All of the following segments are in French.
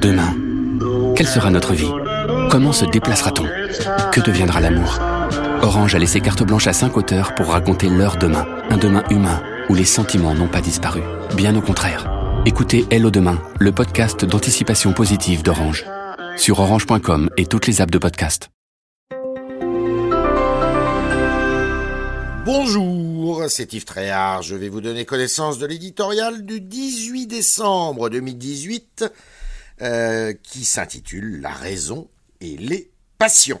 Demain, quelle sera notre vie? Comment se déplacera-t-on? Que deviendra l'amour? Orange a laissé carte blanche à cinq auteurs pour raconter leur demain, un demain humain où les sentiments n'ont pas disparu. Bien au contraire. Écoutez Hello Demain, le podcast d'anticipation positive d'Orange. Sur orange.com et toutes les apps de podcast. Bonjour, c'est Yves Tréhard. Je vais vous donner connaissance de l'éditorial du 18 décembre 2018 euh, qui s'intitule La raison et les passions.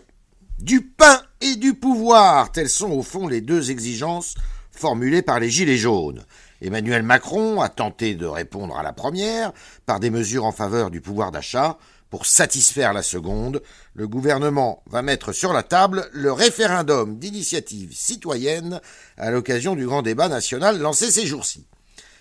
Du pain et du pouvoir, telles sont au fond les deux exigences formulées par les Gilets jaunes. Emmanuel Macron a tenté de répondre à la première par des mesures en faveur du pouvoir d'achat. Pour satisfaire la seconde, le gouvernement va mettre sur la table le référendum d'initiative citoyenne à l'occasion du grand débat national lancé ces jours-ci.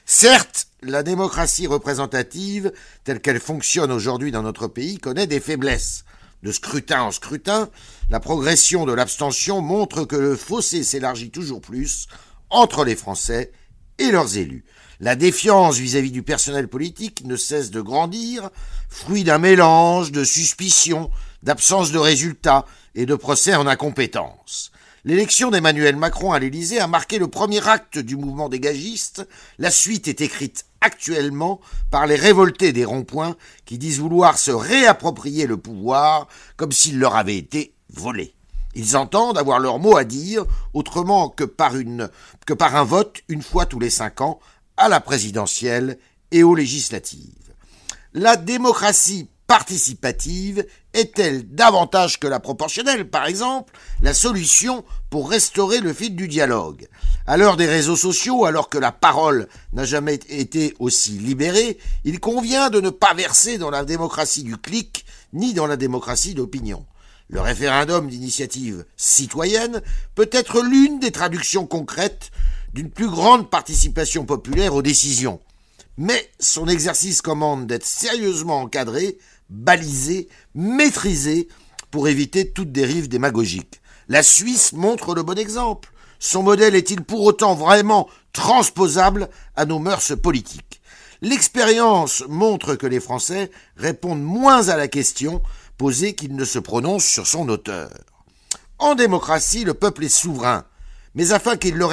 Certes, la démocratie représentative, telle qu'elle fonctionne aujourd'hui dans notre pays, connaît des faiblesses. De scrutin en scrutin, la progression de l'abstention montre que le fossé s'élargit toujours plus entre les Français et leurs élus. La défiance vis-à-vis du personnel politique ne cesse de grandir, fruit d'un mélange de suspicions, d'absence de résultats et de procès en incompétence. L'élection d'Emmanuel Macron à l'Élysée a marqué le premier acte du mouvement dégagiste. La suite est écrite actuellement par les révoltés des ronds-points qui disent vouloir se réapproprier le pouvoir comme s'il leur avait été volé. Ils entendent avoir leur mot à dire autrement que par, une, que par un vote une fois tous les cinq ans à la présidentielle et aux législatives. La démocratie participative est-elle davantage que la proportionnelle, par exemple, la solution pour restaurer le fil du dialogue? À l'heure des réseaux sociaux, alors que la parole n'a jamais été aussi libérée, il convient de ne pas verser dans la démocratie du clic ni dans la démocratie d'opinion. Le référendum d'initiative citoyenne peut être l'une des traductions concrètes d'une plus grande participation populaire aux décisions. Mais son exercice commande d'être sérieusement encadré, balisé, maîtrisé pour éviter toute dérive démagogique. La Suisse montre le bon exemple. Son modèle est-il pour autant vraiment transposable à nos mœurs politiques? L'expérience montre que les Français répondent moins à la question posée qu'ils ne se prononcent sur son auteur. En démocratie, le peuple est souverain, mais afin qu'il le